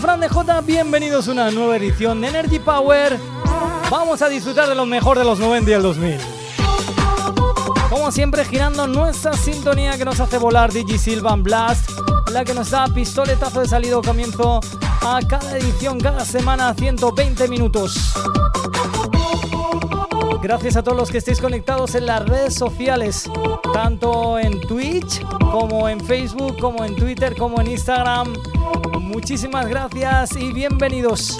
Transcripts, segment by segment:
Fran de J, bienvenidos a una nueva edición de Energy Power. Vamos a disfrutar de lo mejor de los 90 y el 2000. Como siempre, girando nuestra sintonía que nos hace volar Digi Silvan Blast, la que nos da pistoletazo de salido comienzo a cada edición, cada semana, 120 minutos. Gracias a todos los que estéis conectados en las redes sociales, tanto en Twitch como en Facebook, como en Twitter, como en Instagram. Muchísimas gracias y bienvenidos.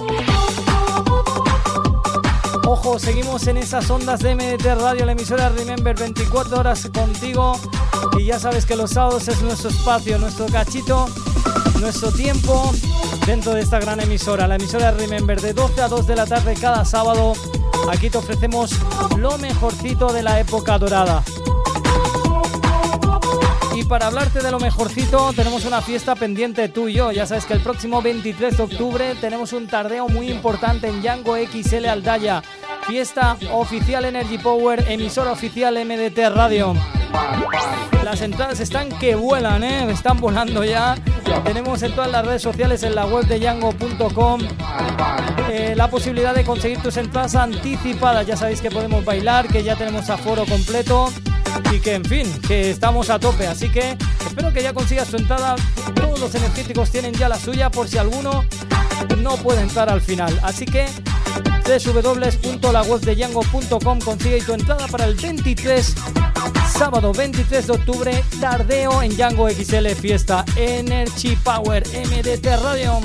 Ojo, seguimos en esas ondas de MDT Radio, la emisora Remember 24 horas contigo. Y ya sabes que los sábados es nuestro espacio, nuestro cachito, nuestro tiempo dentro de esta gran emisora, la emisora Remember, de 12 a 2 de la tarde cada sábado. Aquí te ofrecemos lo mejorcito de la época dorada. Para hablarte de lo mejorcito, tenemos una fiesta pendiente tú y yo. Ya sabes que el próximo 23 de octubre tenemos un tardeo muy importante en Yango XL Aldaya. Fiesta oficial Energy Power, emisora oficial MDT Radio. Las entradas están que vuelan, ¿eh? Están volando ya. Tenemos en todas las redes sociales, en la web de yango.com, eh, la posibilidad de conseguir tus entradas anticipadas. Ya sabéis que podemos bailar, que ya tenemos aforo completo y que, en fin, que estamos a tope. Así que espero que ya consigas tu entrada. Todos los energéticos tienen ya la suya por si alguno no puede entrar al final. Así que www.lawebdeyango.com consigue tu entrada para el 23 sábado 23 de octubre tardeo en Yango XL fiesta Energy Power MDT Radio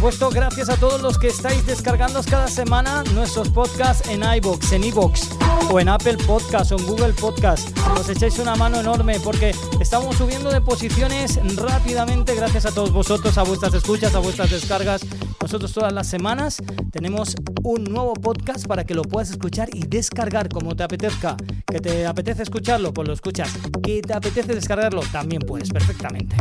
supuesto, gracias a todos los que estáis descargando cada semana nuestros podcasts en iBox, en iBox o en Apple Podcast o en Google Podcast. Nos echáis una mano enorme porque estamos subiendo de posiciones rápidamente gracias a todos vosotros, a vuestras escuchas, a vuestras descargas. Nos nosotros todas las semanas, tenemos un nuevo podcast para que lo puedas escuchar y descargar como te apetezca. Que te apetece escucharlo, pues lo escuchas. Que te apetece descargarlo, también puedes, perfectamente.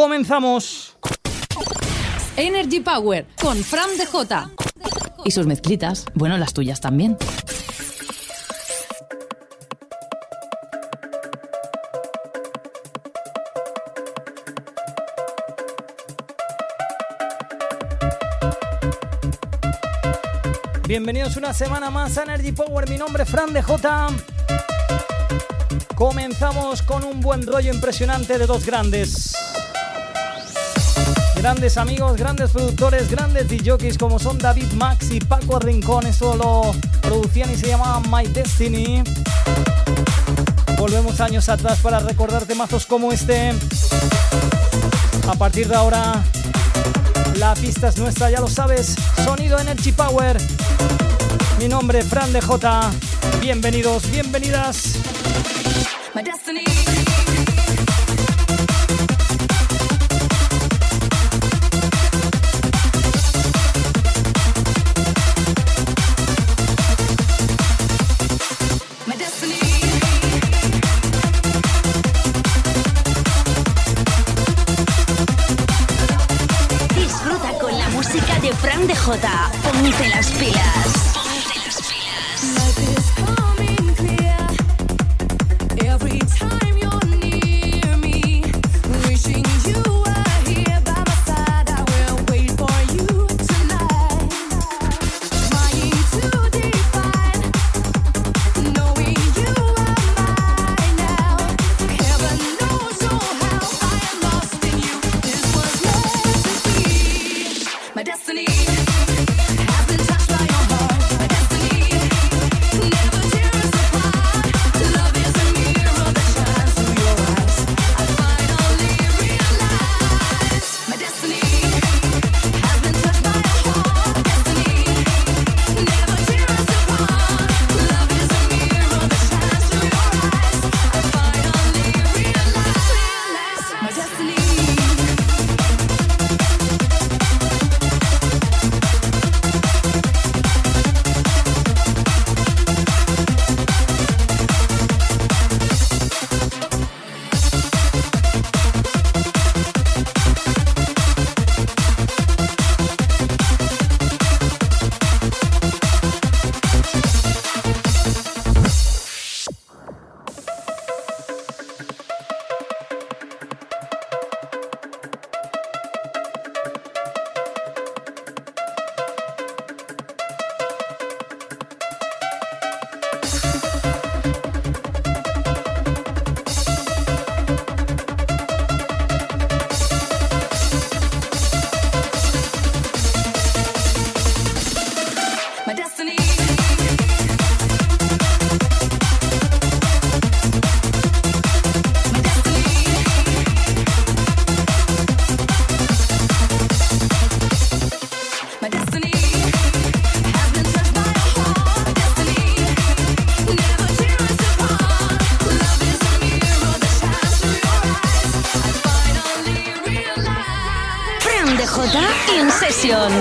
Comenzamos. Energy Power con Fran DJ. Y sus mezclitas, bueno, las tuyas también. Bienvenidos una semana más a Energy Power. Mi nombre es Fran DJ. Comenzamos con un buen rollo impresionante de dos grandes. Grandes amigos, grandes productores, grandes DJs como son David Max y Paco Rincón. Esto lo producían y se llamaba My Destiny. Volvemos años atrás para recordarte mazos como este. A partir de ahora, la pista es nuestra, ya lo sabes. Sonido Energy Power. Mi nombre, Fran de J. Bienvenidos, bienvenidas. My destiny. Ponte las pilas.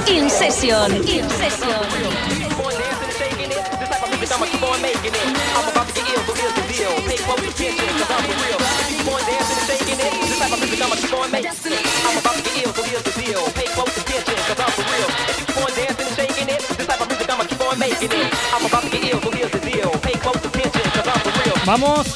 In Session. In Session. Vamos.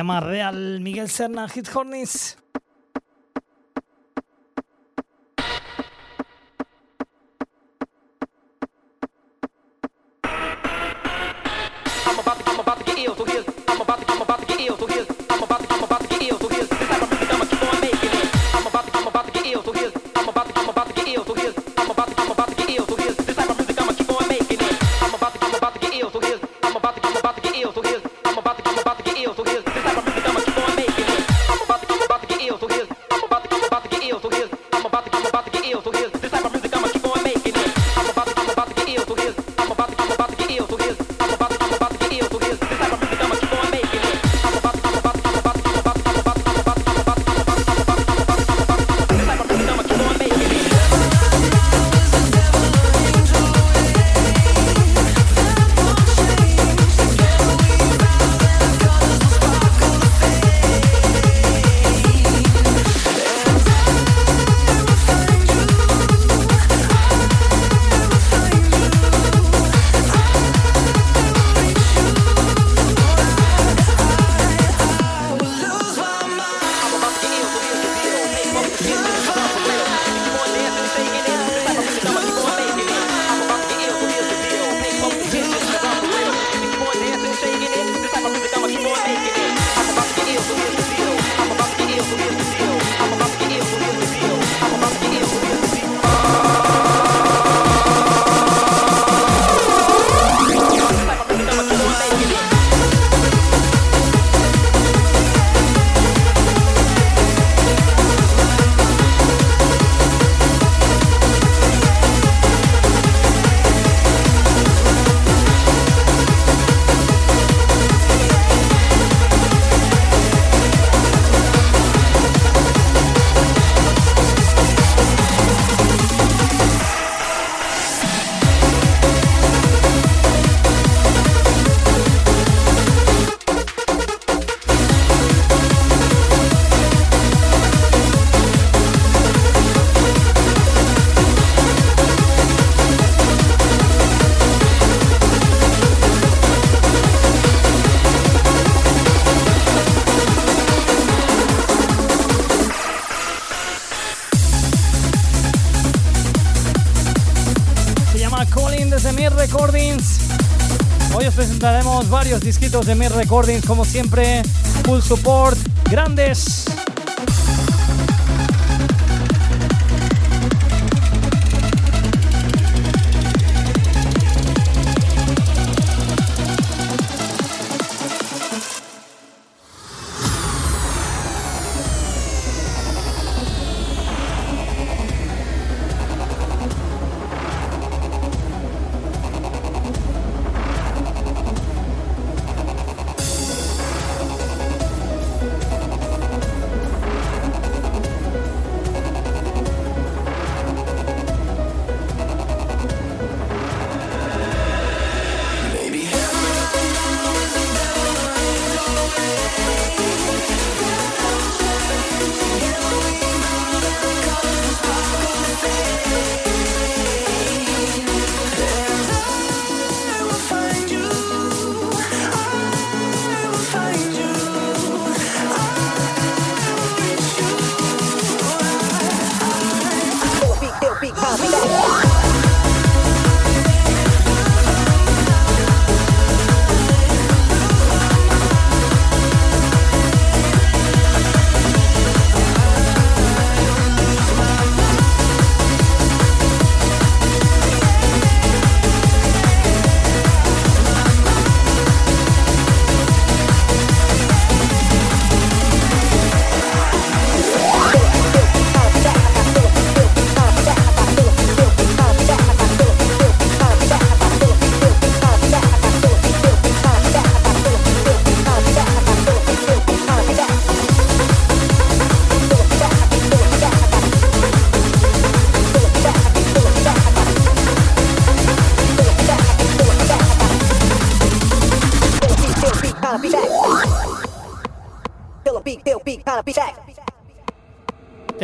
llama Real Miguel Serna Hit Hornis. disquitos de Mid Recordings, como siempre. Full support, grandes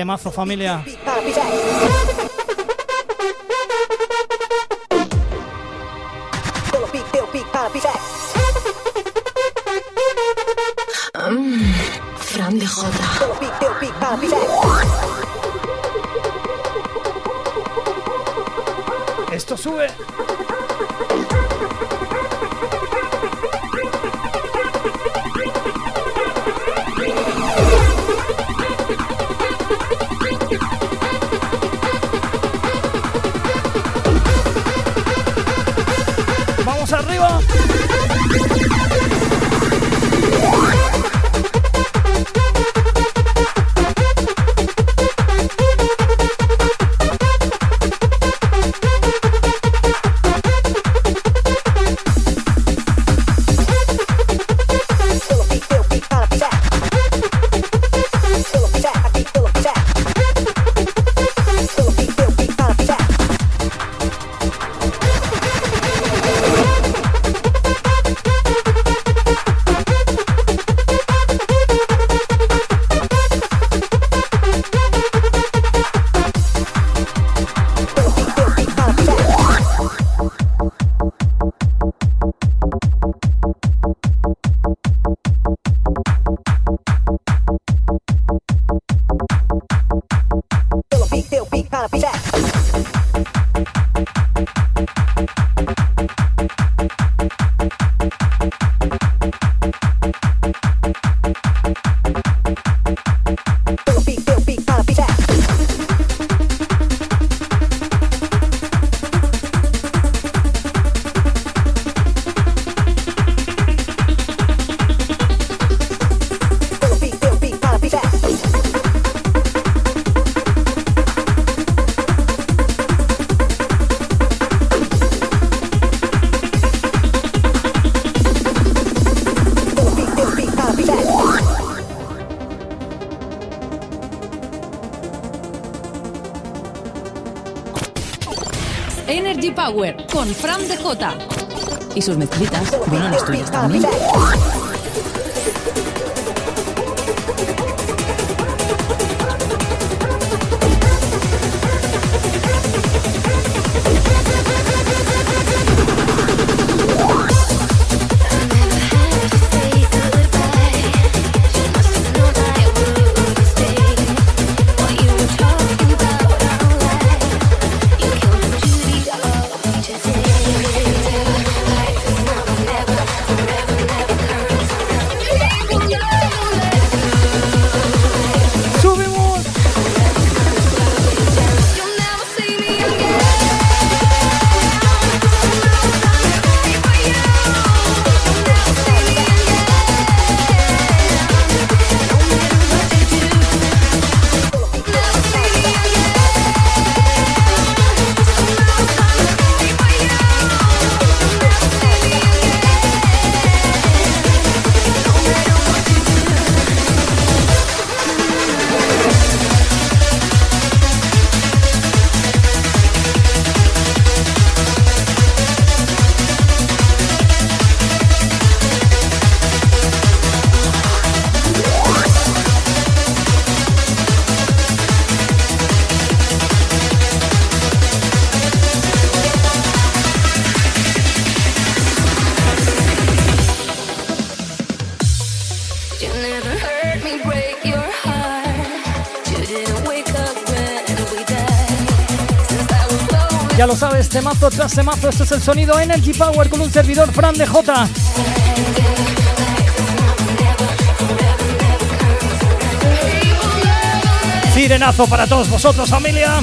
Temazo familia. Power con Fran DJ. Y sus mezclitas, bueno, las tuyas también. Temazo tras temazo, este es el sonido Energy Power con un servidor Fran de J. Sirenazo para todos vosotros, familia.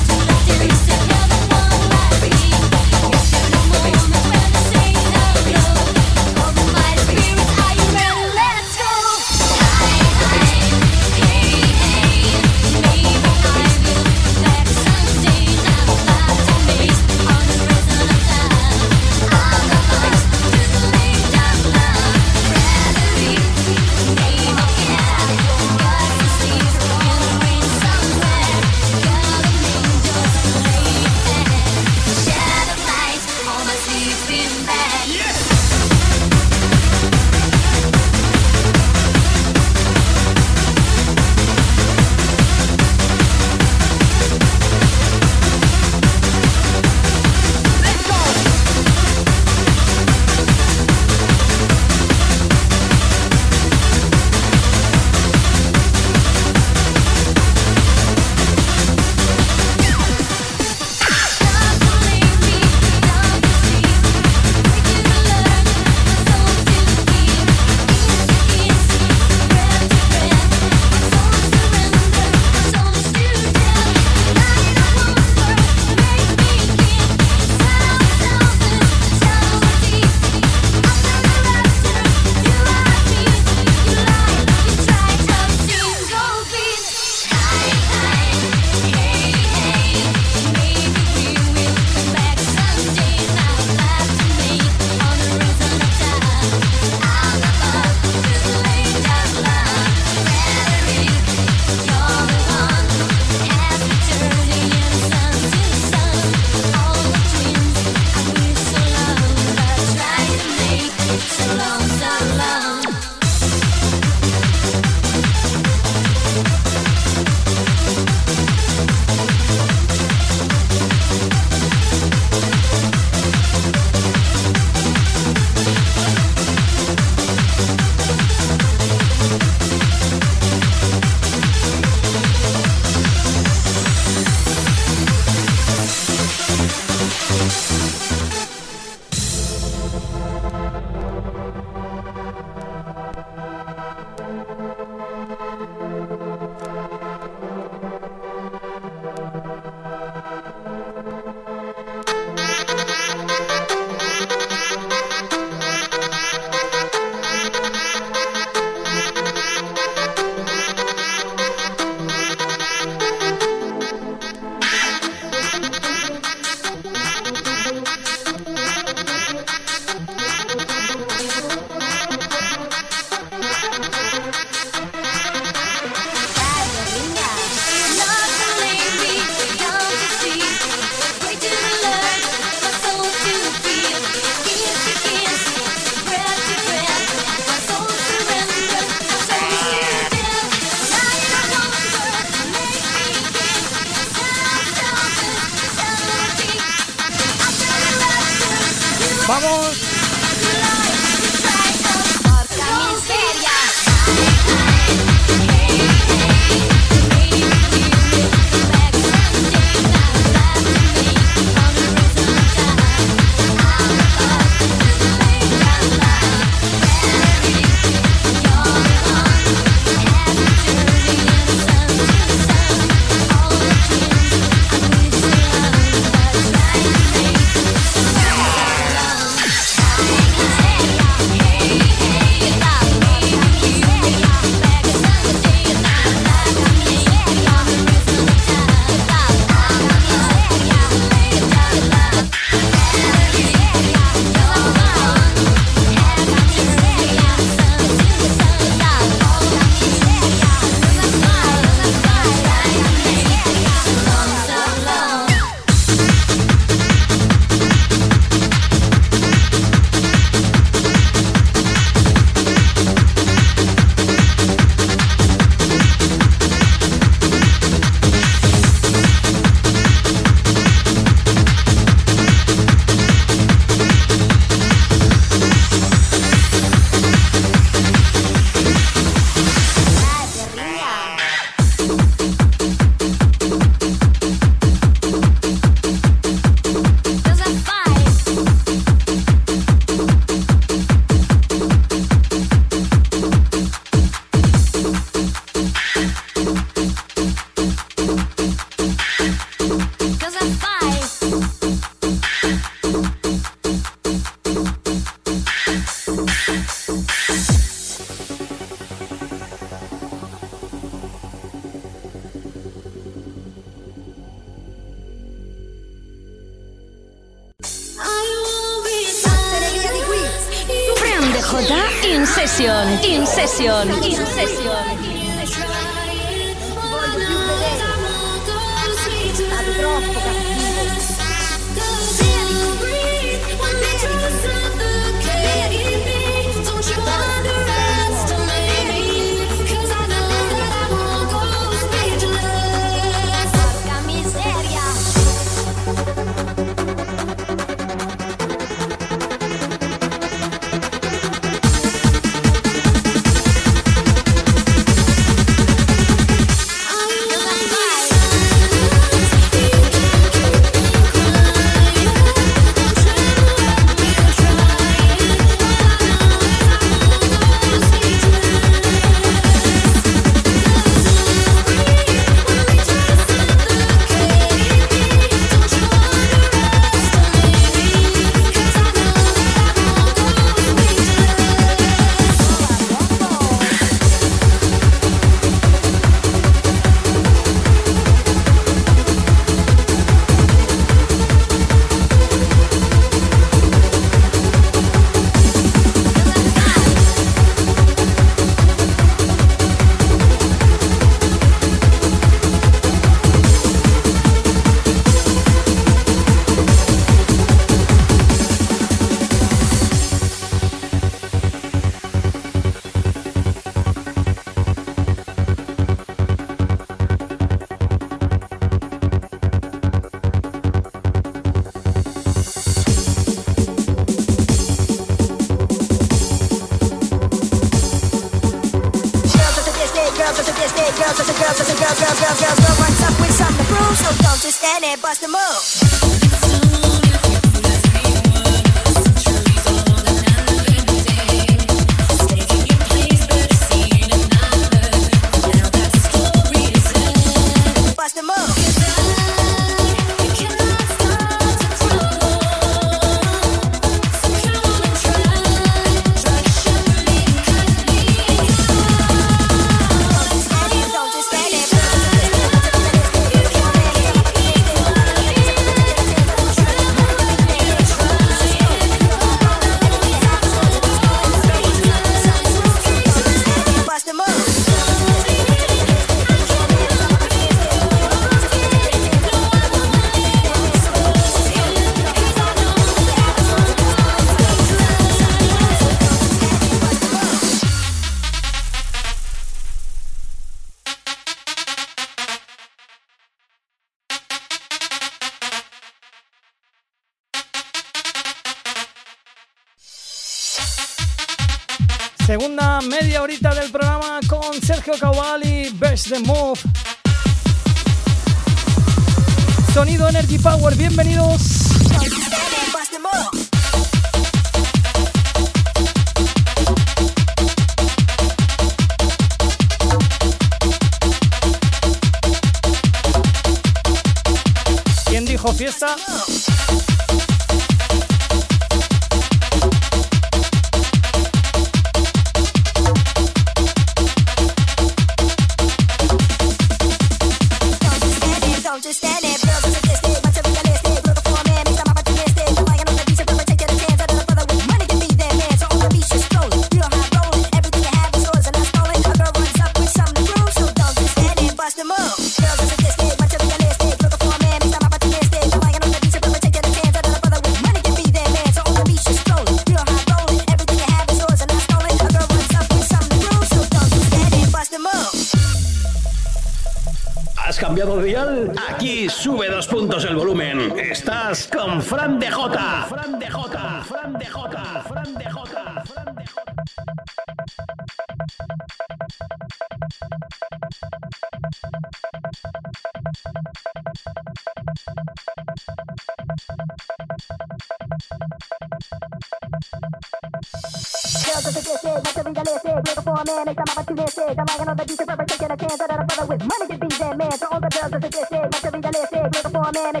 The on the beach, forever taking a chance. Another brother with money can be that man. So the girls sadistic, materialistic, looking for a man. The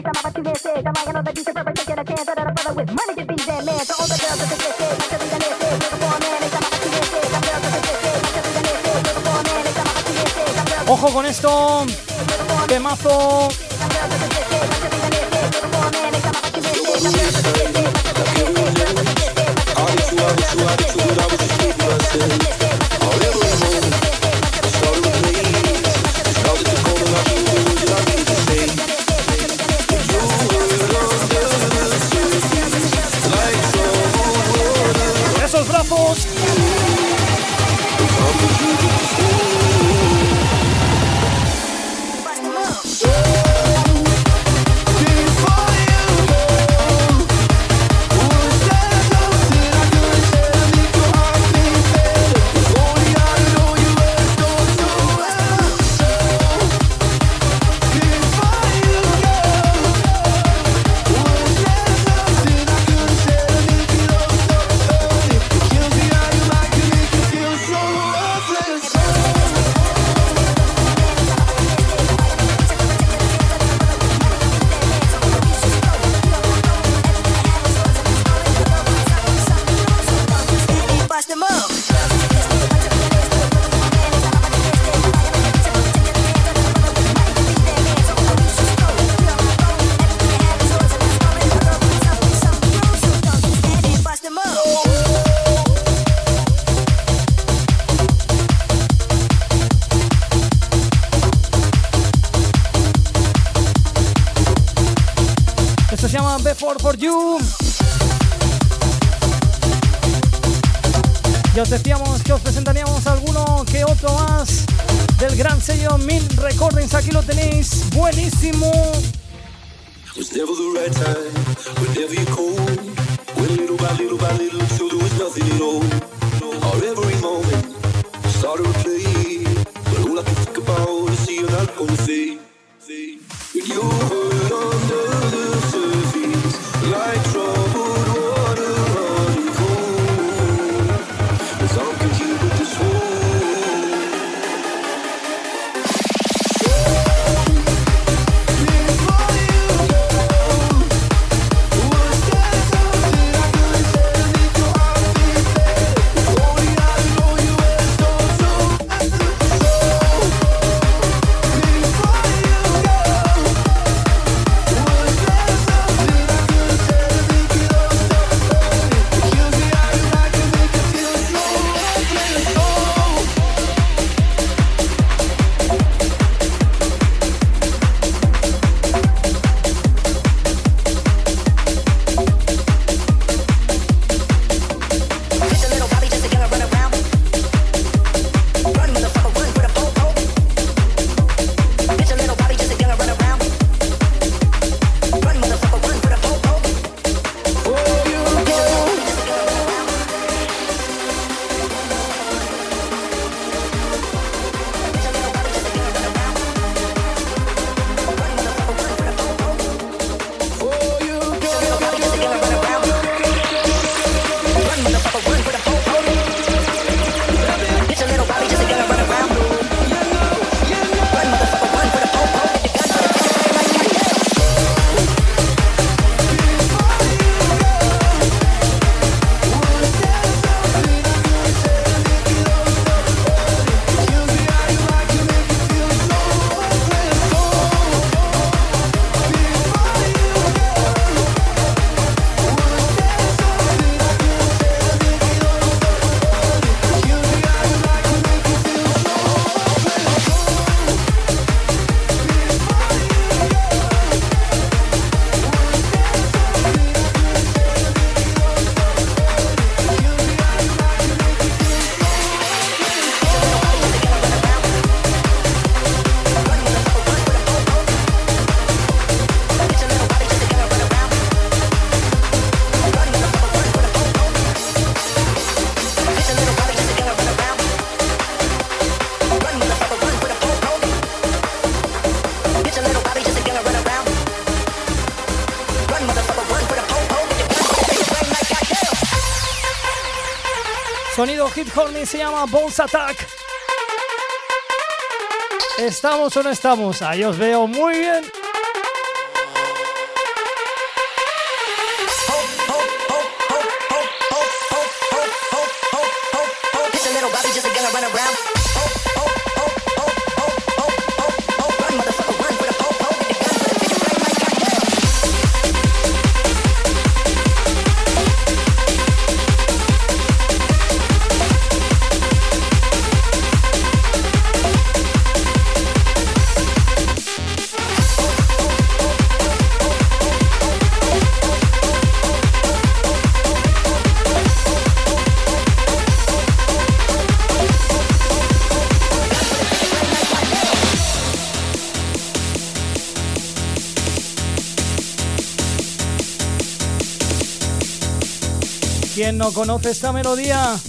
lion on the beach, forever taking a chance. Another brother with money can be that man. So the girls sadistic, materialistic, looking for a man, makes them opportunistic. The girls are sadistic, materialistic, looking for a man, opportunistic. The girls Ojo con esto. Temazo. Esos Bravíssimo! up for work. se llama Bones Attack. ¿Estamos o no estamos? Ahí os veo muy bien. ¿Quién no conoce esta melodía?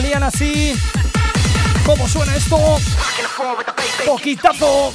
salían así. ¿Cómo suena esto? Poquitazo.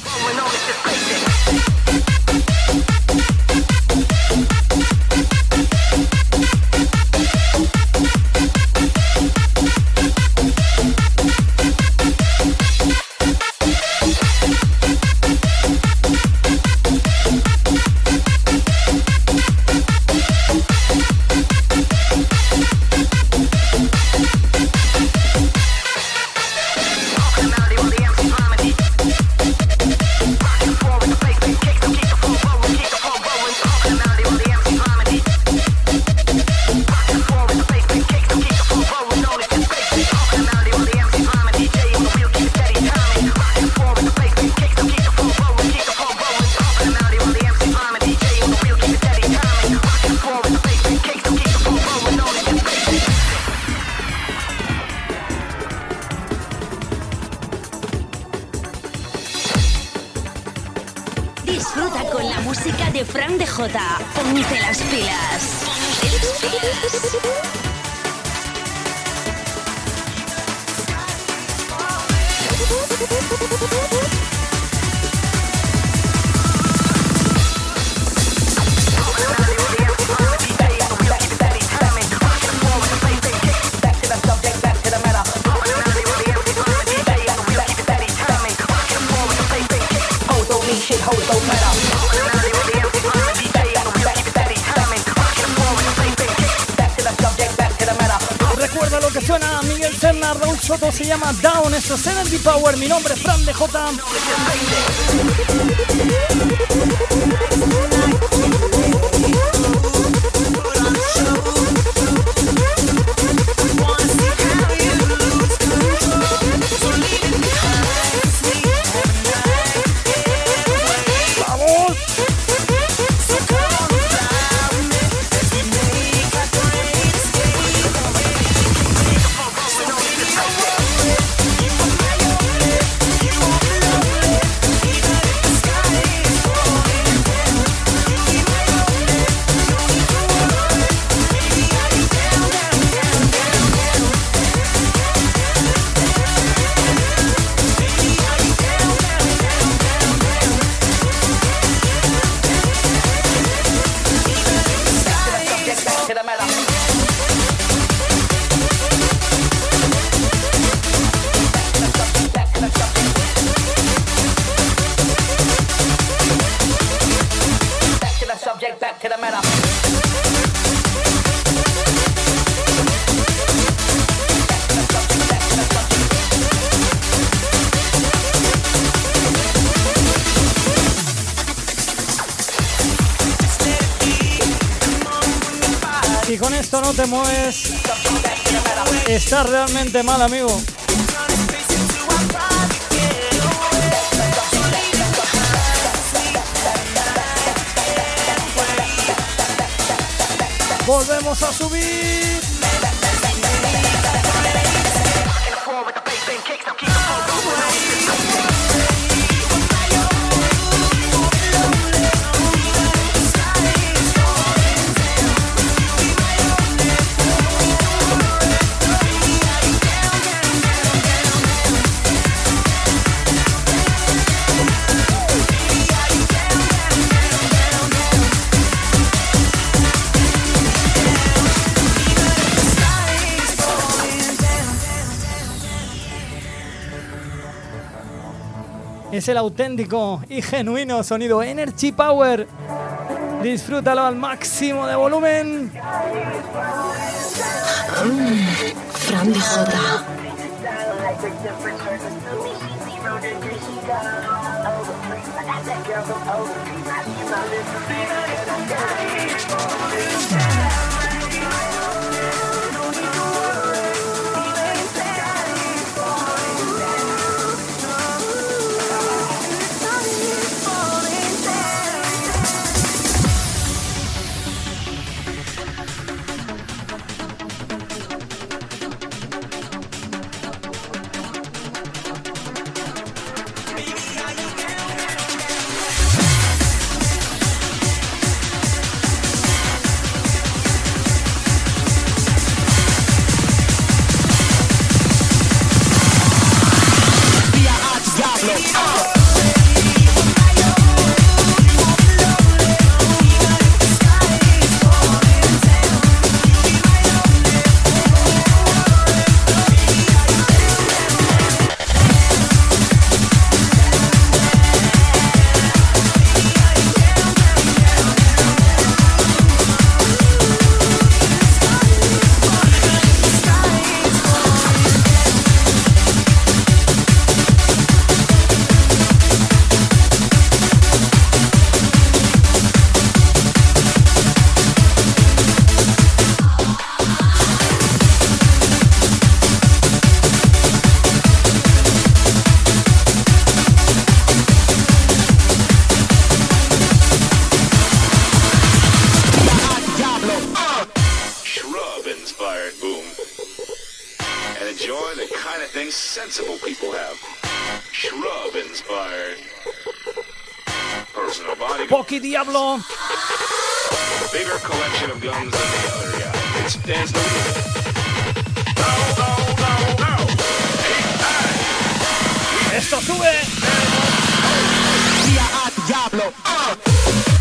está realmente mal, amigo. Volvemos a subir. es el auténtico y genuino sonido Energy Power. Disfrútalo al máximo de volumen. No reason. Esto sube. Shrub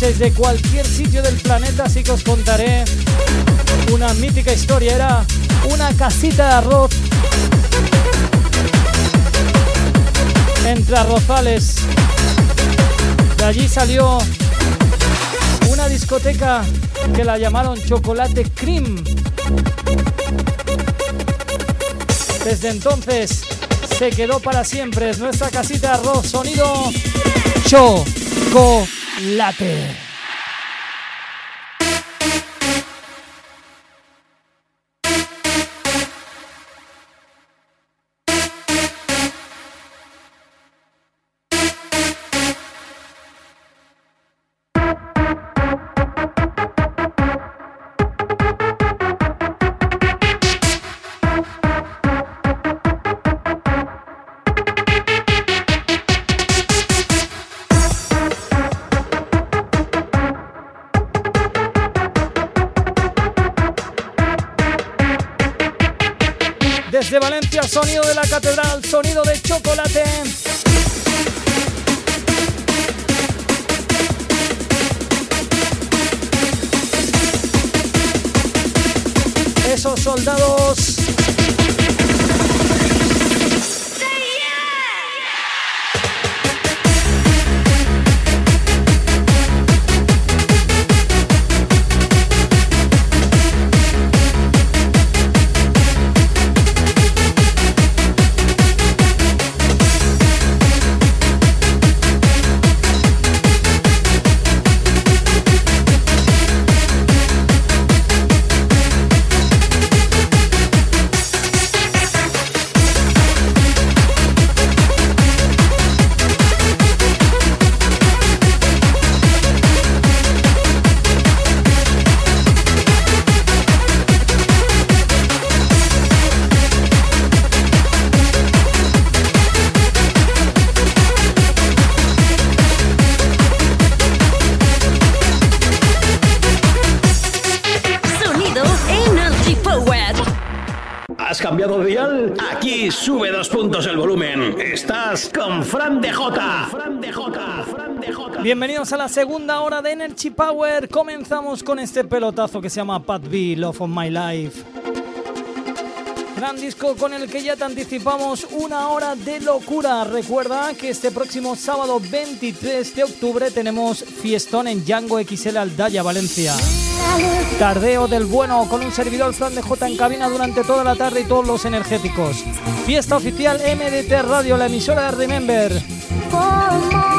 de cualquier sitio del planeta, así que os contaré una mítica historia. Era una casita de arroz entre arrozales. De allí salió una discoteca que la llamaron Chocolate Cream. Desde entonces se quedó para siempre. Es nuestra casita de arroz. Sonido Chocolate. Desde Sonido de la catedral, sonido de chocolate. Esos soldados. Bienvenidos a la segunda hora de Energy Power. Comenzamos con este pelotazo que se llama Pat B, Love of My Life. Gran disco con el que ya te anticipamos una hora de locura. Recuerda que este próximo sábado 23 de octubre tenemos fiestón en Django XL Aldaya, Valencia. Tardeo del bueno con un servidor Fran de J en cabina durante toda la tarde y todos los energéticos. Fiesta oficial MDT Radio, la emisora de Remember.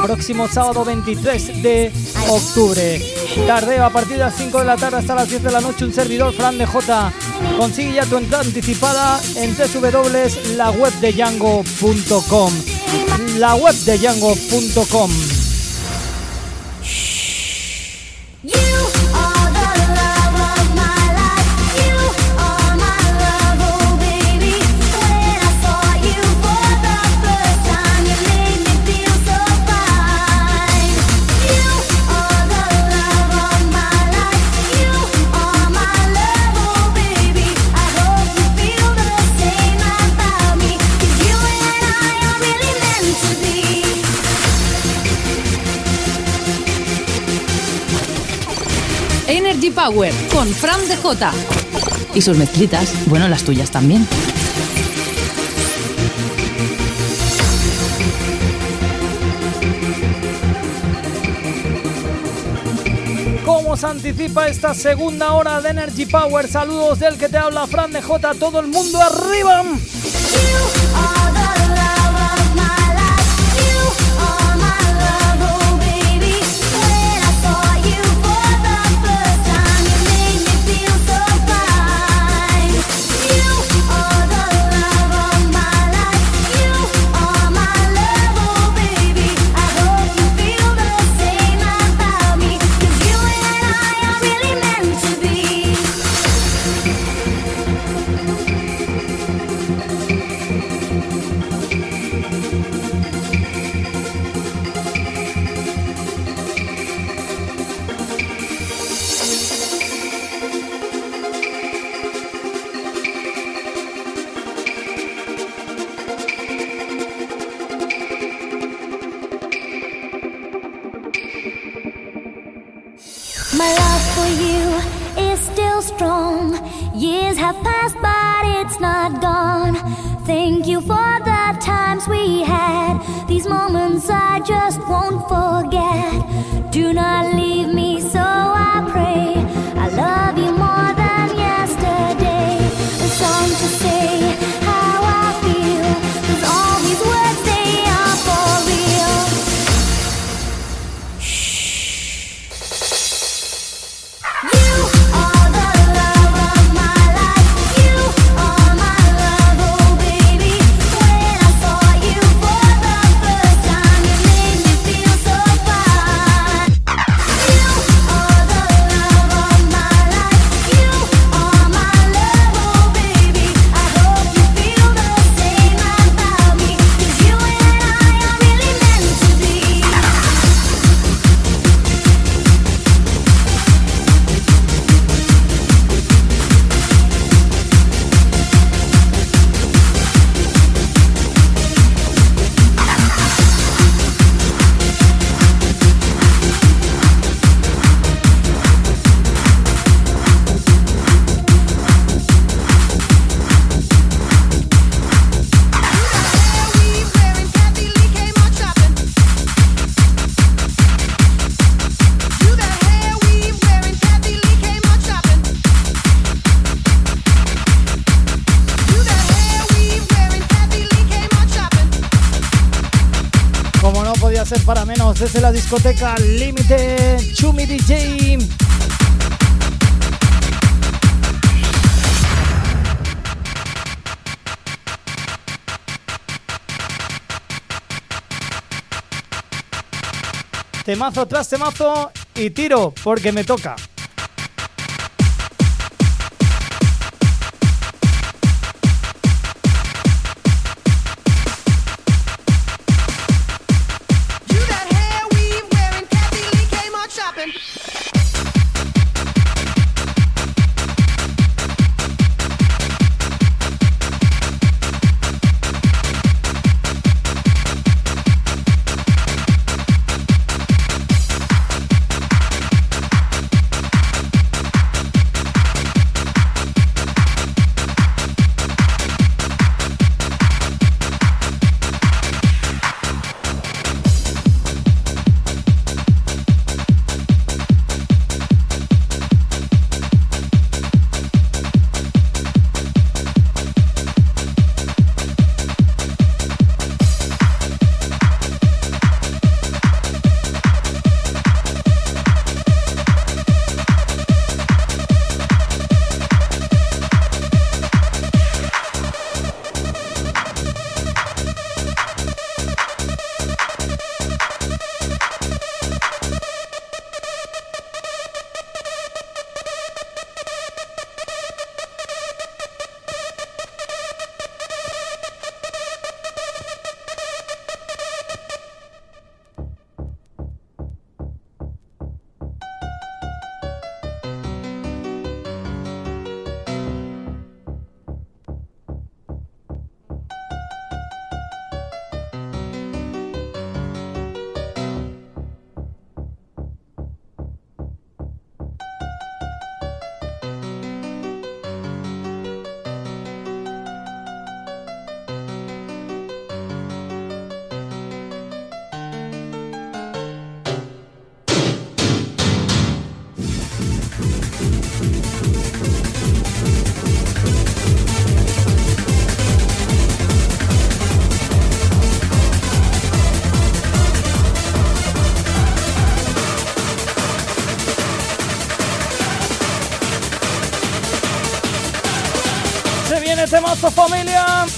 Próximo sábado 23 de octubre. Tardeo a partir de las 5 de la tarde hasta las 10 de la noche. Un servidor Fran de J. Consigue ya tu entrada anticipada en www.lawebdeyango.com. La web de. Power con Fran de J. Y sus mezclitas, bueno, las tuyas también. ¿Cómo se anticipa esta segunda hora de Energy Power? Saludos del que te habla Fran de J. Todo el mundo arriba. discoteca Limited, Chumi DJ. Temazo tras temazo y tiro porque me toca. ¡Vamos, familia!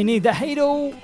I Need a Hero.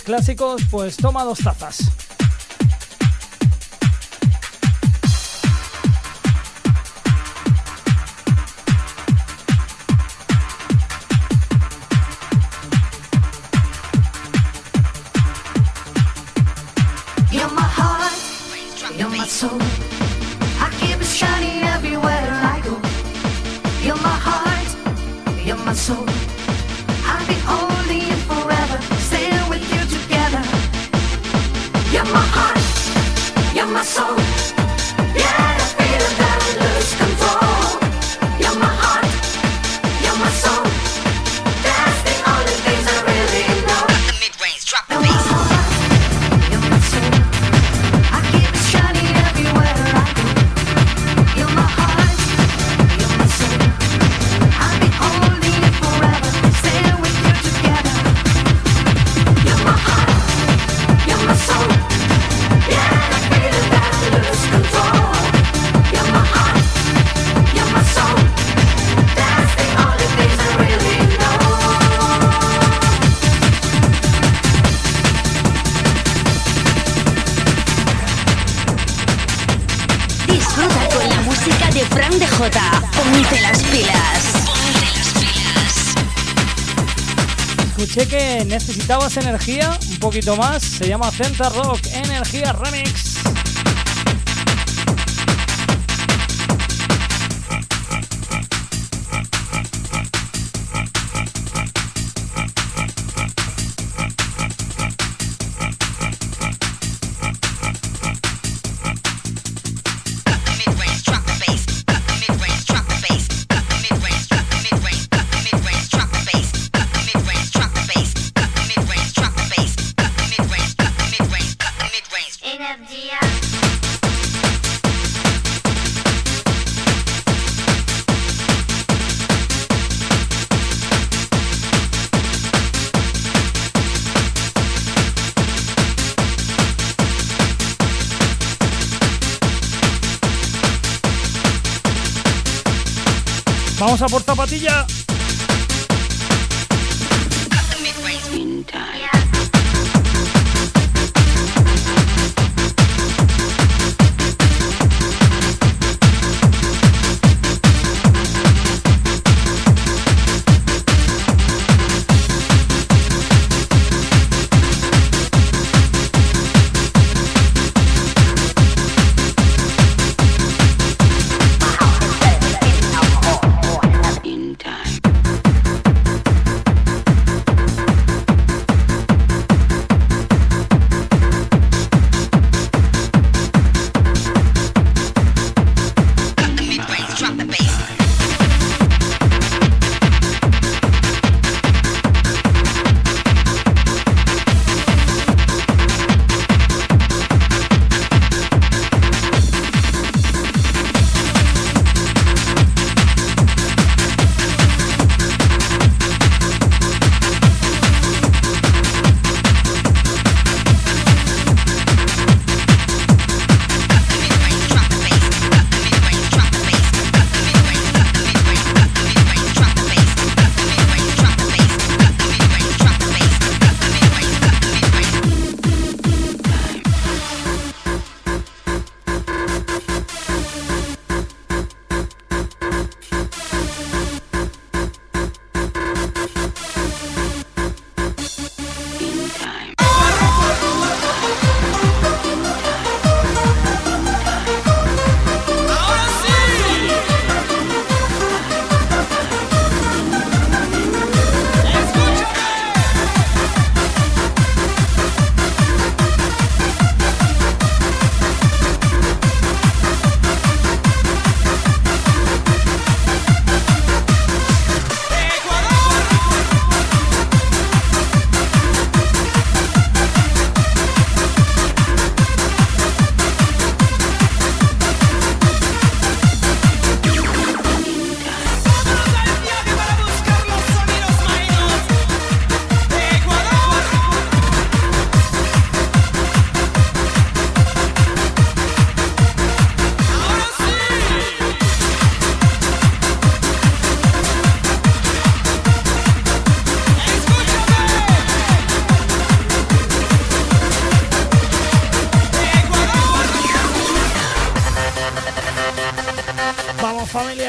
clásicos, pues toma dos tazas. Fran de J. Ponte las pilas. Ponte las pilas. Escuché que necesitabas energía, un poquito más. Se llama Centa Rock Energía Remix.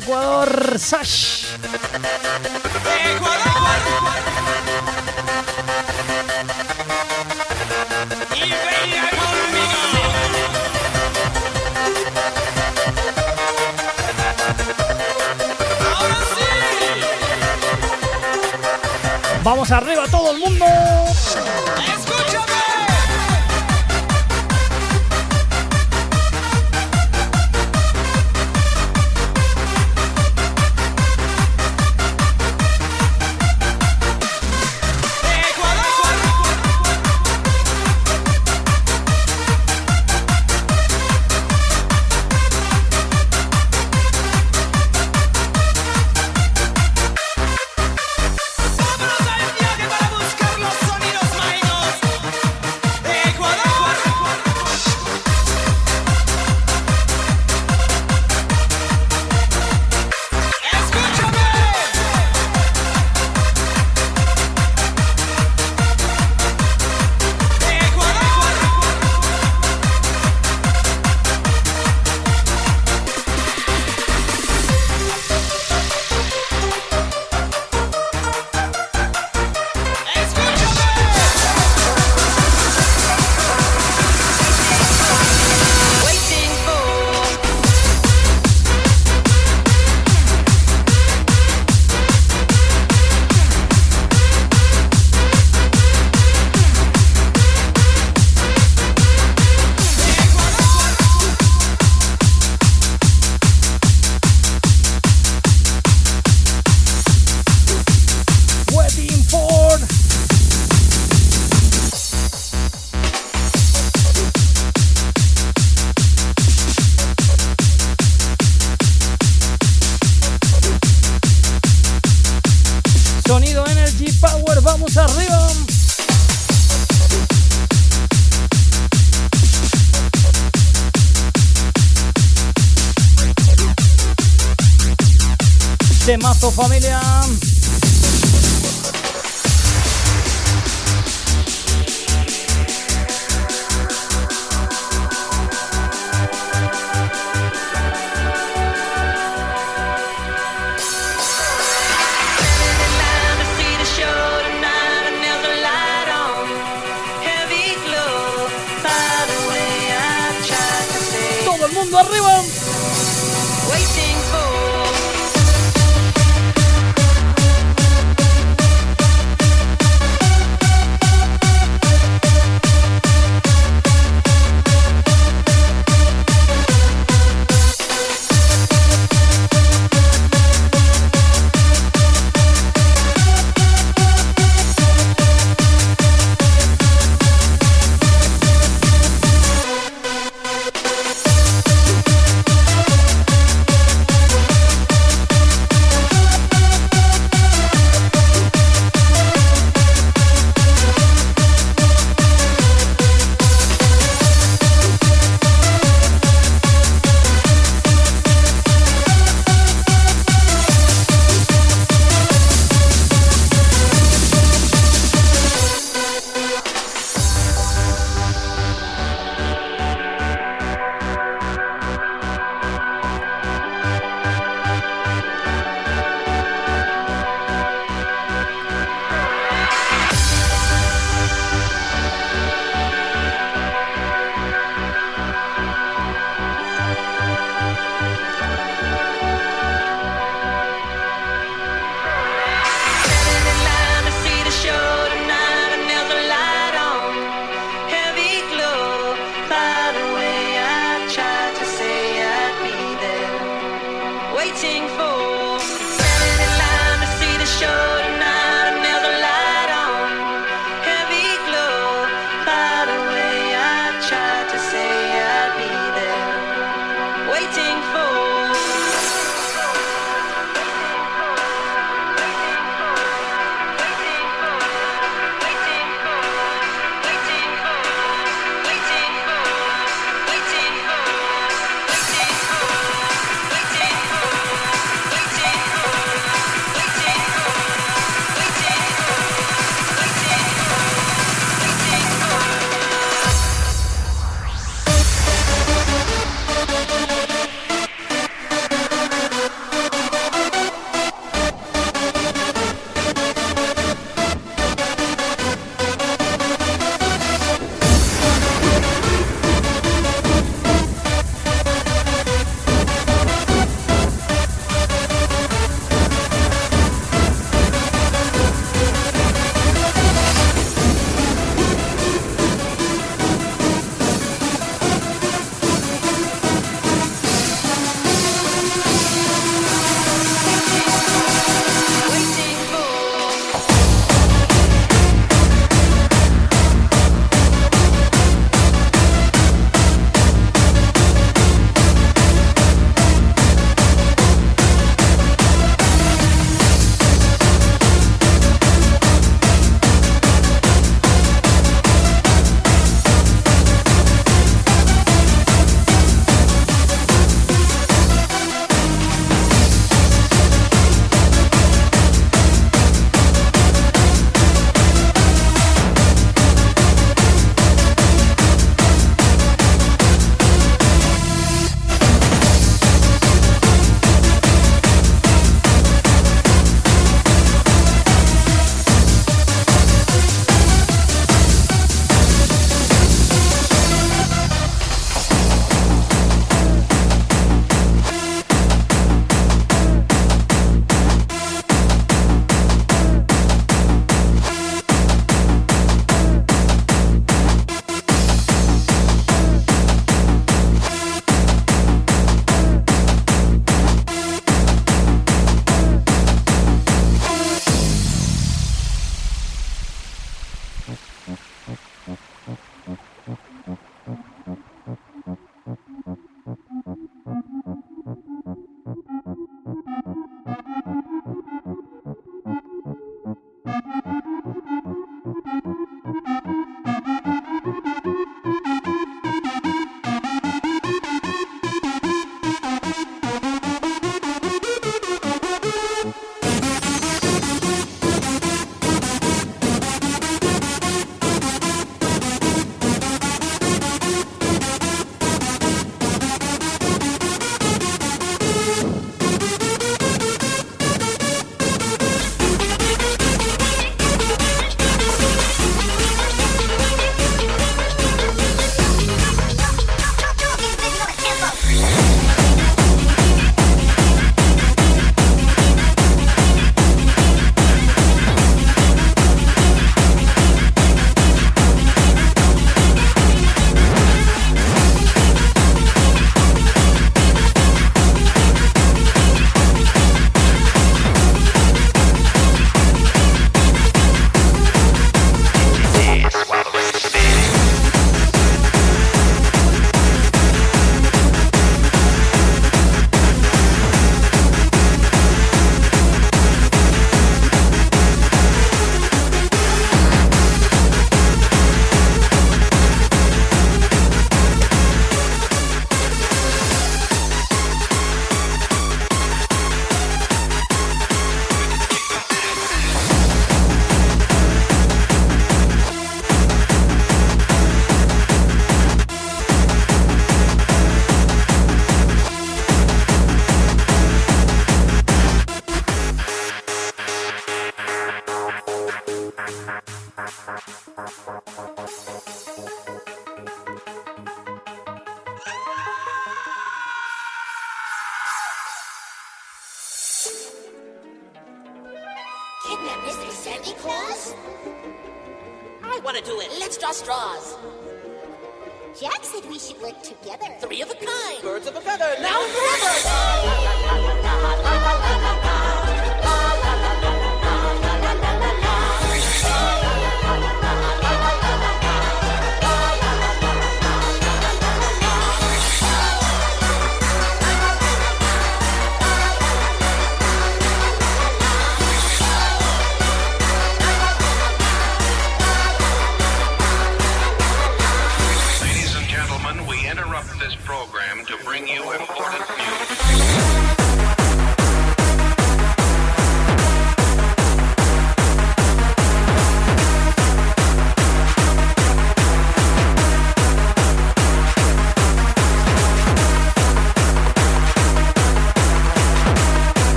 Versace. Vamos arriba todo el mundo.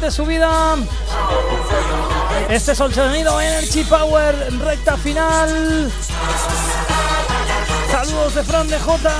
durante su vida. Este es el sonido Energy Power, recta final. Saludos de Fran de J.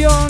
canción.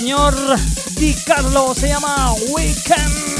Señor Di Carlo, se llama Weekend.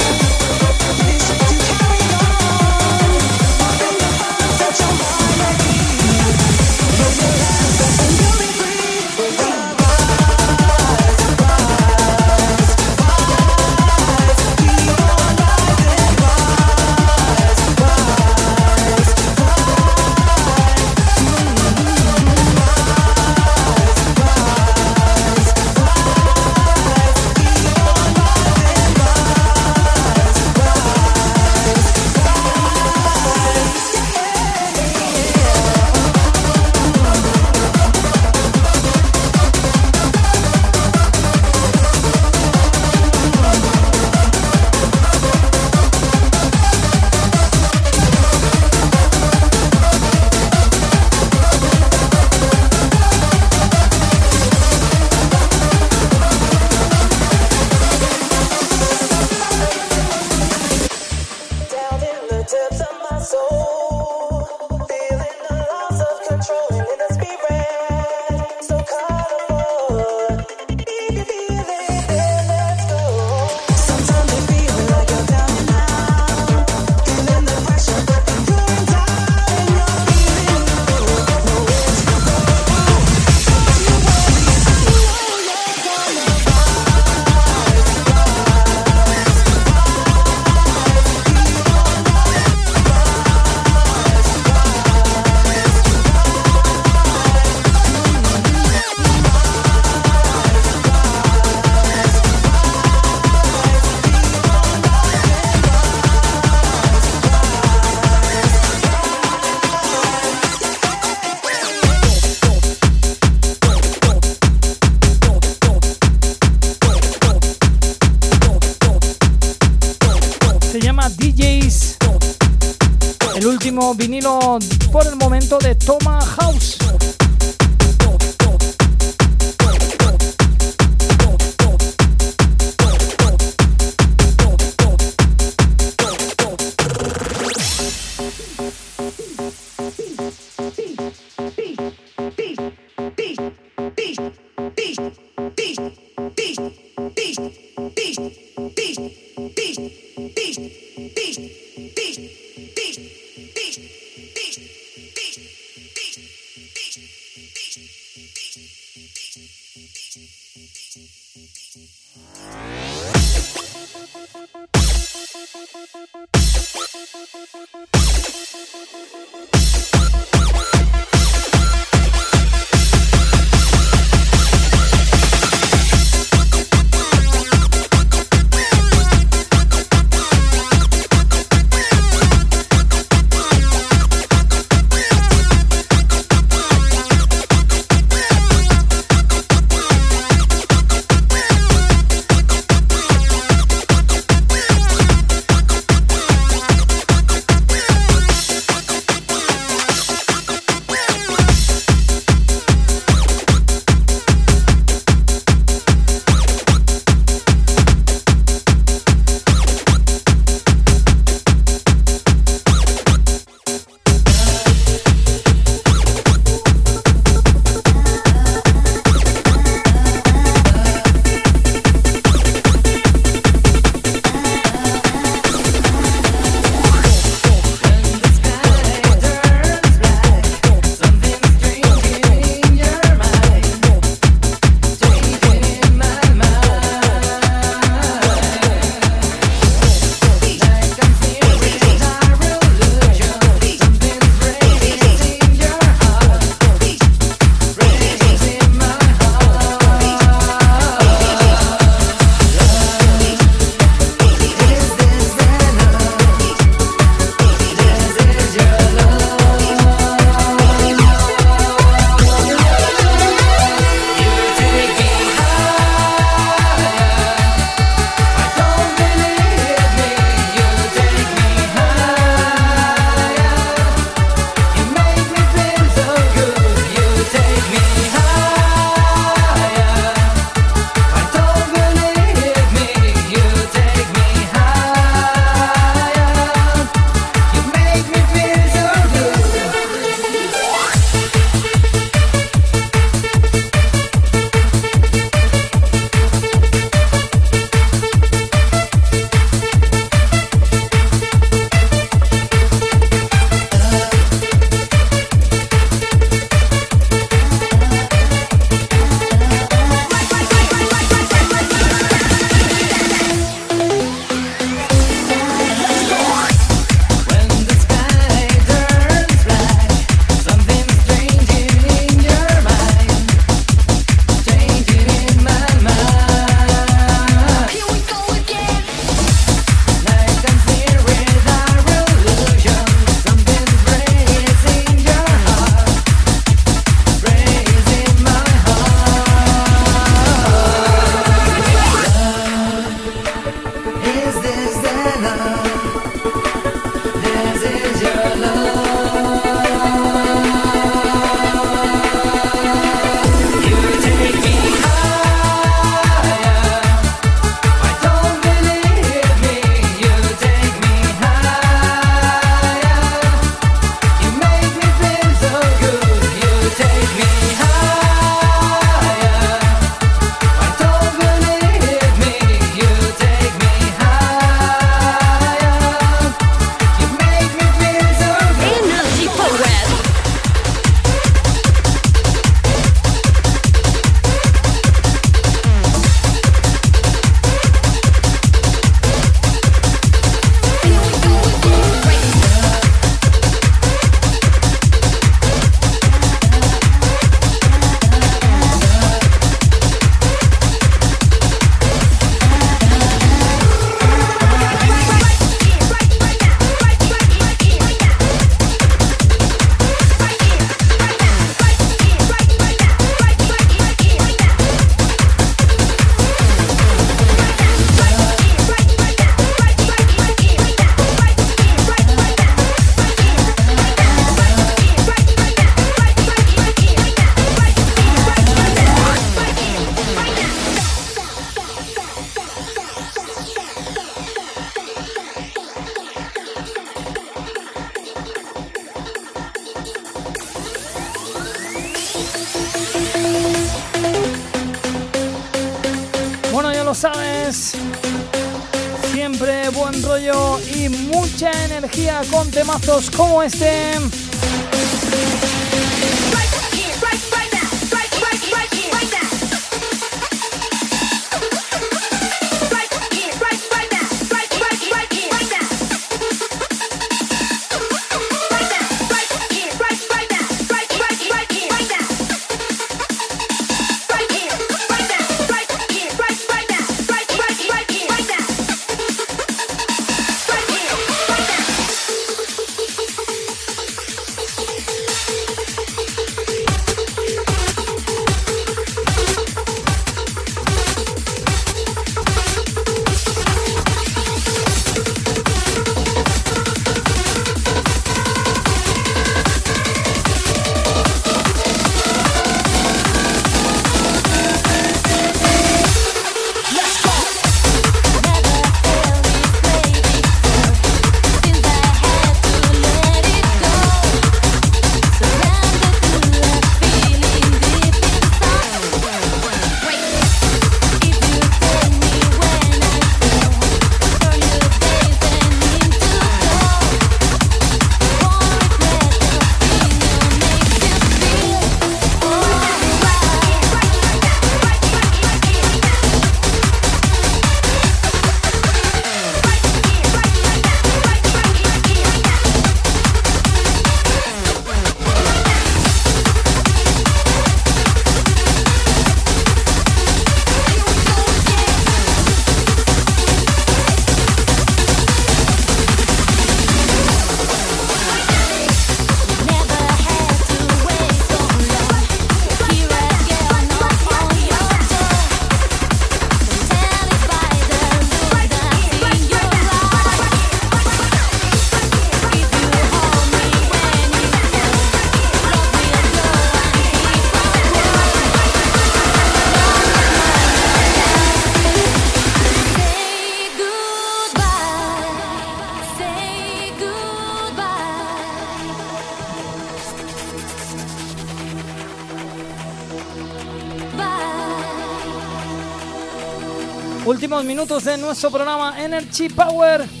Últimos minutos de nuestro programa Energy Power.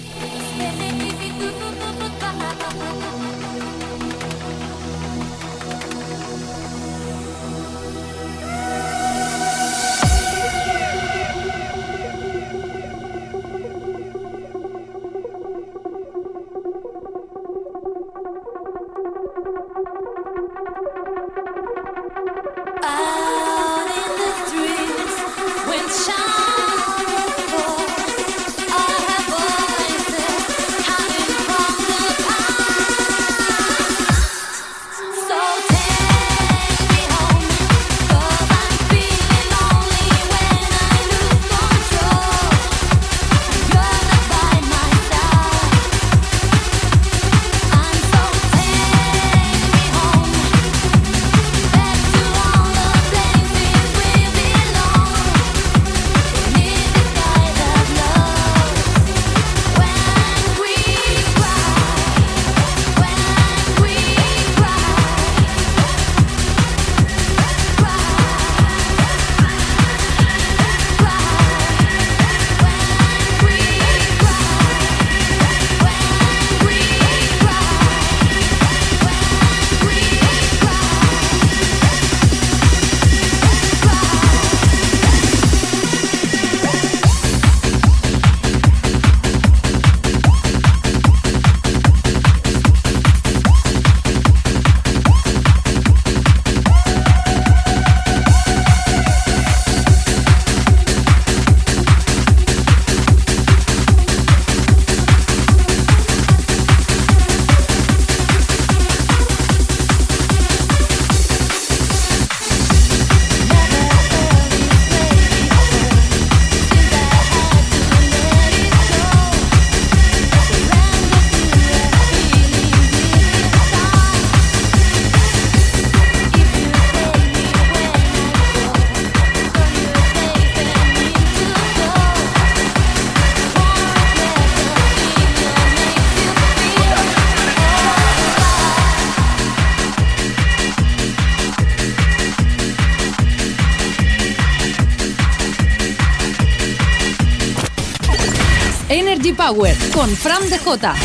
Con Fran Jota.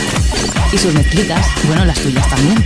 Y sus mezclitas, bueno, las tuyas también.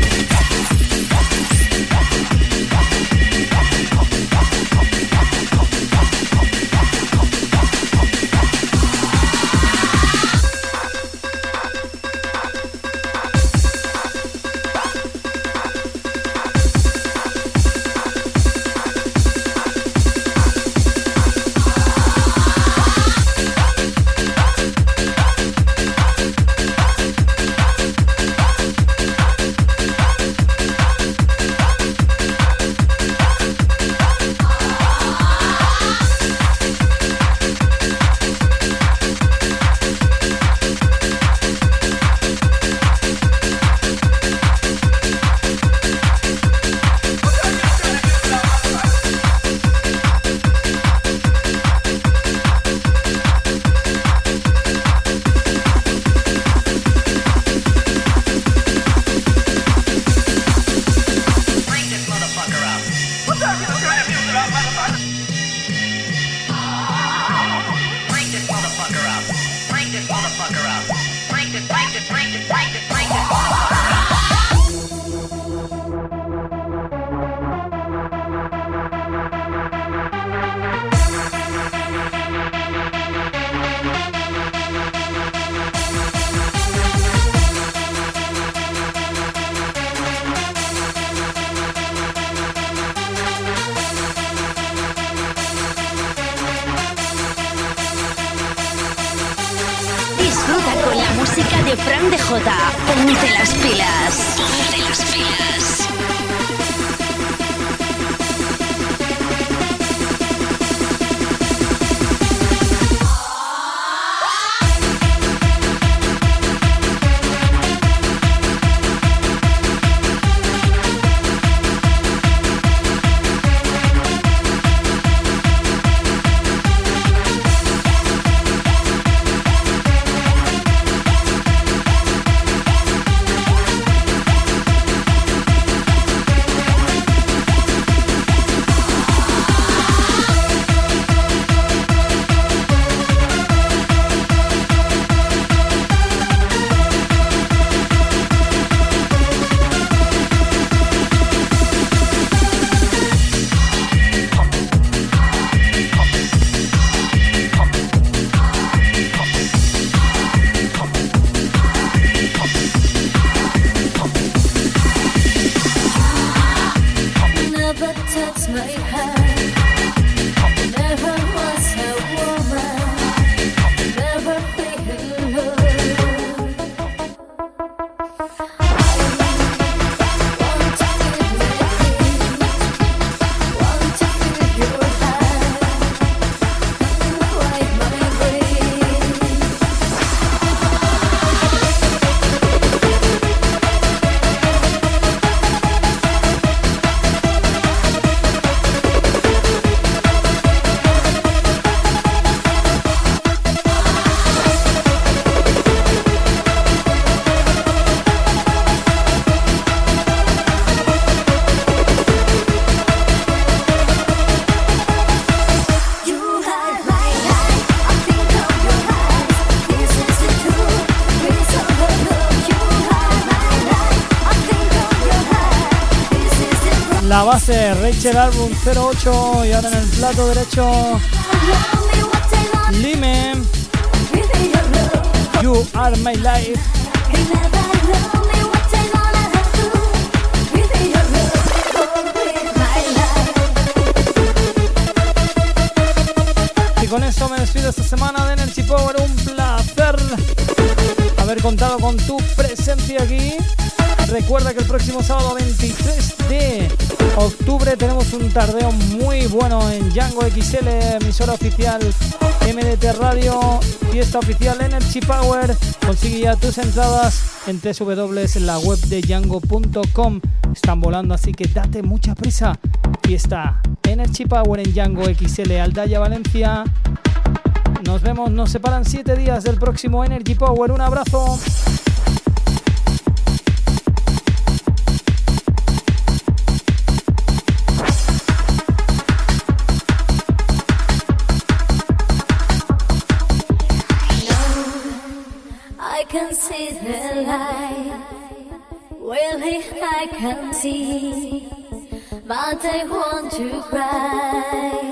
Base Rachel Album 08 y ahora en el plato derecho Lime You Are My Life. Y con eso me despido esta semana de Energy Power. Un placer haber contado con tu presencia aquí. Recuerda que el próximo sábado 23 de octubre tenemos un tardeo muy bueno en Django XL, emisora oficial MDT Radio, fiesta oficial Energy Power. Consigue ya tus entradas en la web de Django.com. Están volando, así que date mucha prisa. Fiesta Energy Power en Django XL Aldaya Valencia. Nos vemos, nos separan 7 días del próximo Energy Power. Un abrazo. I can see, but I want to cry.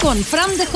Con Fran de